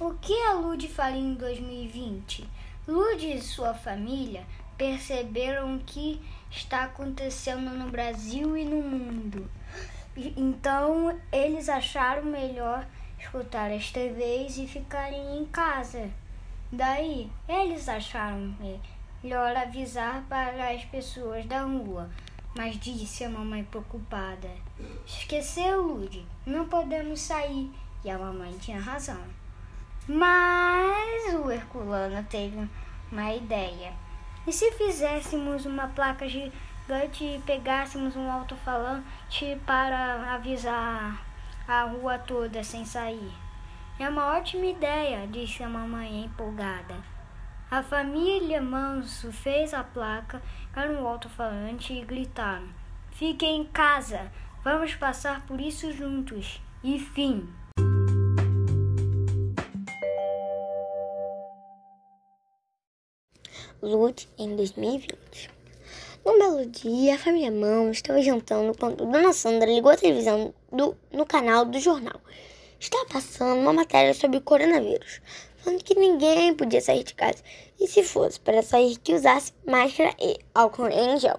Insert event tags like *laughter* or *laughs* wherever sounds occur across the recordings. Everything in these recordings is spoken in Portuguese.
O que a Lud faria em 2020? Lud e sua família perceberam o que está acontecendo no Brasil e no mundo. Então eles acharam melhor escutar as TVs e ficarem em casa. Daí eles acharam melhor avisar para as pessoas da rua. Mas disse a mamãe preocupada: Esqueceu, Lud, não podemos sair. E a mamãe tinha razão. Mas o Herculano teve uma ideia. E se fizéssemos uma placa gigante e pegássemos um alto-falante para avisar a rua toda sem sair? É uma ótima ideia, disse a mamãe empolgada. A família Manso fez a placa para um alto-falante e gritaram: Fiquem em casa, vamos passar por isso juntos. E fim. Lute em 2020. Um belo dia, a família Mão estava jantando quando Dona Sandra ligou a televisão do, no canal do jornal. Estava passando uma matéria sobre o coronavírus, falando que ninguém podia sair de casa e, se fosse para sair, que usasse máscara e álcool em gel.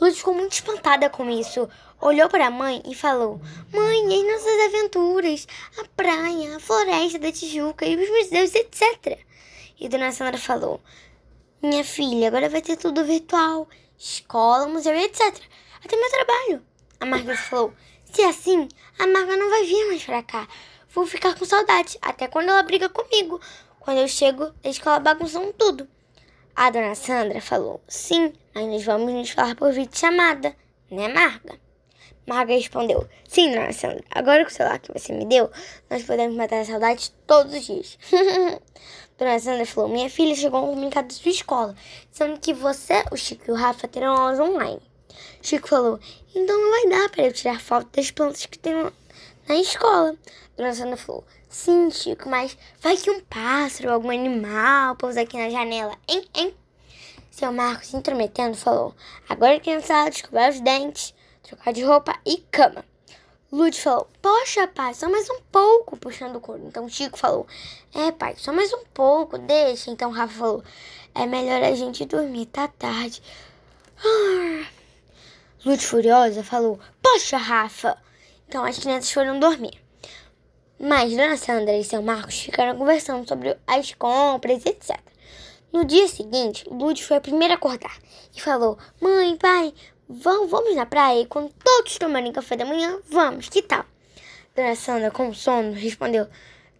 Luz ficou muito espantada com isso. Olhou para a mãe e falou: Mãe, as nossas aventuras, a praia, a floresta da Tijuca e os museus, etc. E Dona Sandra falou: minha filha, agora vai ter tudo virtual. Escola, museu e etc. Até meu trabalho. A Margaret falou. Se é assim, a Marga não vai vir mais pra cá. Vou ficar com saudade, até quando ela briga comigo. Quando eu chego, a escola bagunçam tudo. A dona Sandra falou, sim, mas nós vamos nos falar por vídeo chamada, né, Marga? Marga respondeu, sim, dona Sandra, agora com o celular que você me deu, nós podemos matar a saudade todos os dias. *laughs* Dona Sandra falou: Minha filha chegou um comunicado sua escola, dizendo que você, o Chico e o Rafa terão aulas online. Chico falou: Então não vai dar para eu tirar foto das plantas que tem na escola. Dona Sandra falou: Sim, Chico, mas vai que um pássaro, algum animal pousa aqui na janela, hein, hein? Seu Marcos, se intrometendo, falou: Agora que criançada, escovar os dentes, trocar de roupa e cama. Lud falou, poxa, pai, só mais um pouco, puxando o couro. Então Chico falou, é, pai, só mais um pouco, deixa. Então Rafa falou, é melhor a gente dormir, tá tarde. Ah. Lud furiosa falou, poxa, Rafa. Então as crianças foram dormir. Mas Dona Sandra e seu Marcos ficaram conversando sobre as compras, etc. No dia seguinte, Lud foi a primeira a acordar e falou: Mãe, pai, Vamos, vamos na praia e quando todos tomarem café da manhã, vamos, que tal? Dona Sandra, com sono, respondeu: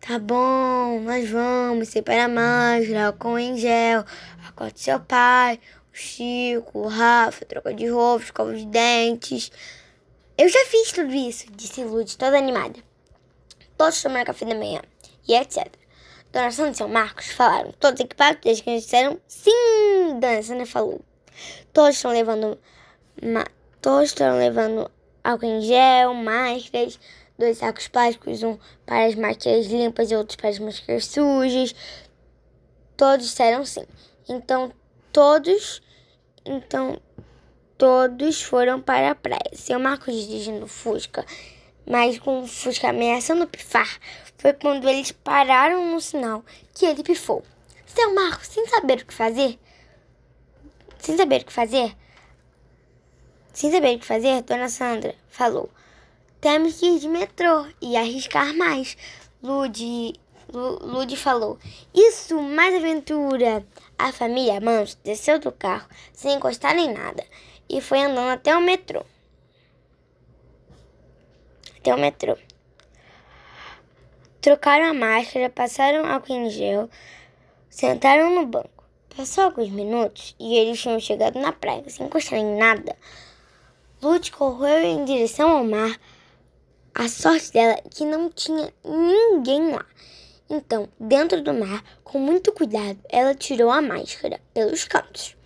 Tá bom, nós vamos, separa a máscara, com em gel, acorde seu pai, o Chico, o Rafa, troca de roupa, escova de dentes. Eu já fiz tudo isso, disse Lud, toda animada. Todos tomaram café da manhã, e etc. Dona Sandra e seu Marcos falaram, todos equipados, desde que eles disseram sim. Dona Sandra falou, todos estão levando todos estão levando álcool em gel, máscaras, dois sacos plásticos, um para as máscaras limpas e outros para as máscaras sujas. Todos disseram sim. Então todos, então todos foram para a praia. Seu Marcos dirigindo Fusca, mas com o Fusca ameaçando pifar, foi quando eles pararam no sinal que ele pifou. Seu Marcos, sem saber o que fazer, sem saber o que fazer, sem saber o que fazer, Dona Sandra falou: Temos que ir de metrô e arriscar mais. Lud, Lud falou: Isso, mais aventura. A família Manso desceu do carro sem encostar em nada e foi andando até o metrô. Até o metrô. Trocaram a máscara, passaram álcool em gel, sentaram no banco. Passou alguns minutos e eles tinham chegado na praia sem encostar em nada. Lute correu em direção ao mar. A sorte dela é que não tinha ninguém lá. Então, dentro do mar, com muito cuidado, ela tirou a máscara pelos cantos.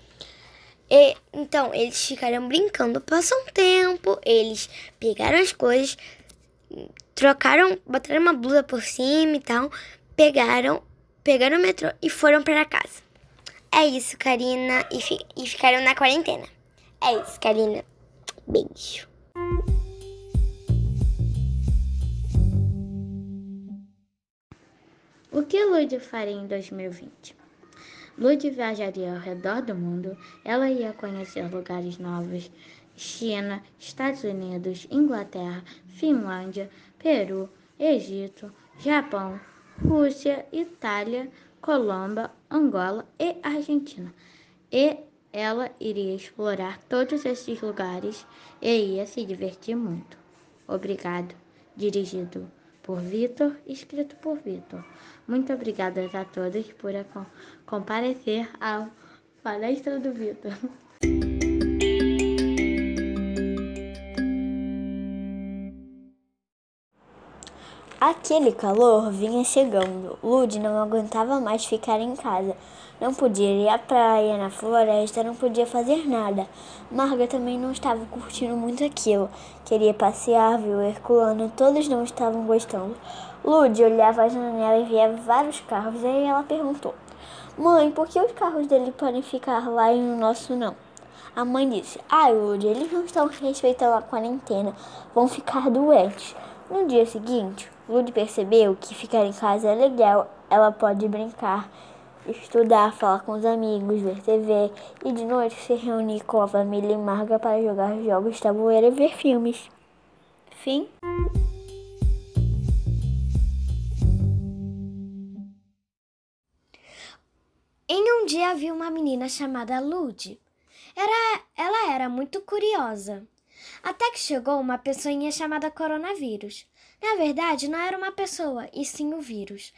E, então, eles ficaram brincando. Passou um tempo, eles pegaram as coisas, trocaram, botaram uma blusa por cima e tal, pegaram, pegaram o metrô e foram para casa. É isso, Karina, e, fi, e ficaram na quarentena. É isso, Karina. Beijo. O que Lud faria em 2020? Lud viajaria ao redor do mundo. Ela ia conhecer lugares novos: China, Estados Unidos, Inglaterra, Finlândia, Peru, Egito, Japão, Rússia, Itália, Colômbia, Angola e Argentina. E ela iria explorar todos esses lugares e ia se divertir muito. Obrigado. Dirigido por Vitor, escrito por Vitor. Muito obrigada a todos por comparecer à palestra do Vitor. *laughs* Aquele calor vinha chegando. Lud não aguentava mais ficar em casa. Não podia ir à praia, na floresta, não podia fazer nada. Marga também não estava curtindo muito aquilo. Queria passear, viu Herculano, todos não estavam gostando. Lud olhava a janela e via vários carros, aí ela perguntou: Mãe, por que os carros dele podem ficar lá e o nosso não? A mãe disse: Ai, Lud, eles não estão respeitando a quarentena, vão ficar doentes. No dia seguinte, Lud percebeu que ficar em casa é legal. Ela pode brincar, estudar, falar com os amigos, ver TV e de noite se reunir com a família em Marga para jogar jogos tabuleiro e ver filmes. Fim. Em um dia havia uma menina chamada Lud. Era, ela era muito curiosa. Até que chegou uma pessoinha chamada coronavírus. Na verdade, não era uma pessoa, e sim o vírus.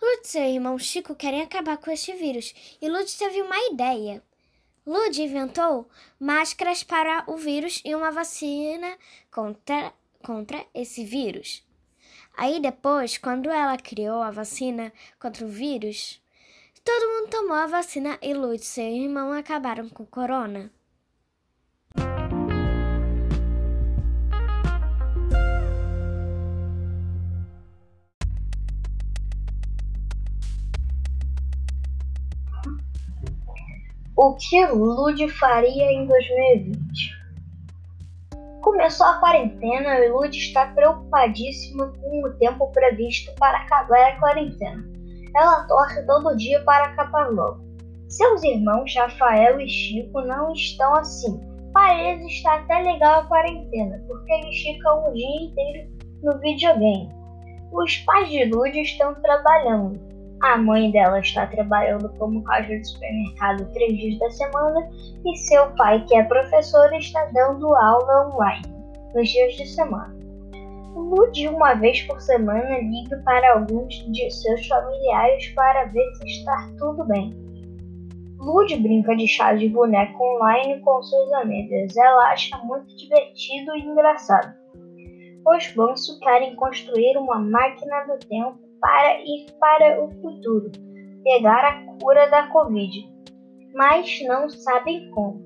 Lud e seu irmão Chico querem acabar com este vírus, e Lud teve uma ideia. Lud inventou máscaras para o vírus e uma vacina contra, contra esse vírus. Aí depois, quando ela criou a vacina contra o vírus, todo mundo tomou a vacina e Lud e seu irmão acabaram com o corona. O que Lud faria em 2020? Começou a quarentena e Lud está preocupadíssima com o tempo previsto para acabar a quarentena. Ela torce todo dia para acabar logo. Seus irmãos Rafael e Chico não estão assim. Para eles está até legal a quarentena, porque eles ficam o dia inteiro no videogame. Os pais de Lud estão trabalhando, a mãe dela está trabalhando como caixa de supermercado três dias da semana e seu pai, que é professor, está dando aula online nos dias de semana. Lude uma vez por semana liga para alguns de seus familiares para ver se está tudo bem. Lude brinca de chá de boneco online com suas amigas. Ela acha muito divertido e engraçado. Os Banso querem construir uma máquina do tempo para ir para o futuro, pegar a cura da Covid, mas não sabem como.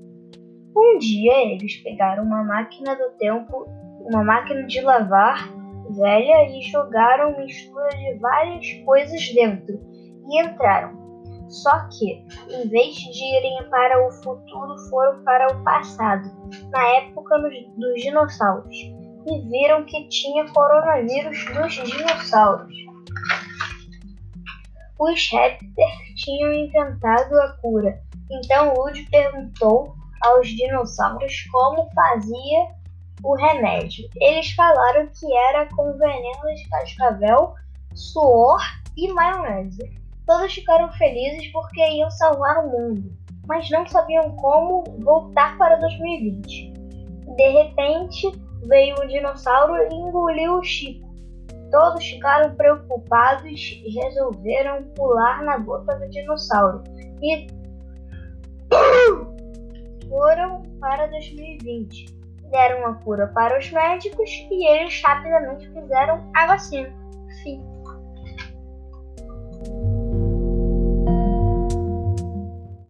Um dia eles pegaram uma máquina do tempo, uma máquina de lavar velha e jogaram mistura de várias coisas dentro e entraram. Só que, em vez de irem para o futuro, foram para o passado, na época dos dinossauros, e viram que tinha coronavírus dos dinossauros. Os répteis tinham inventado a cura, então Lud perguntou aos dinossauros como fazia o remédio. Eles falaram que era com veneno de cascavel, suor e maionese. Todos ficaram felizes porque iam salvar o mundo, mas não sabiam como voltar para 2020. De repente, veio um dinossauro e engoliu o Chico. Todos ficaram preocupados e resolveram pular na boca do dinossauro e foram para 2020. Deram a cura para os médicos e eles rapidamente fizeram a vacina. Fim.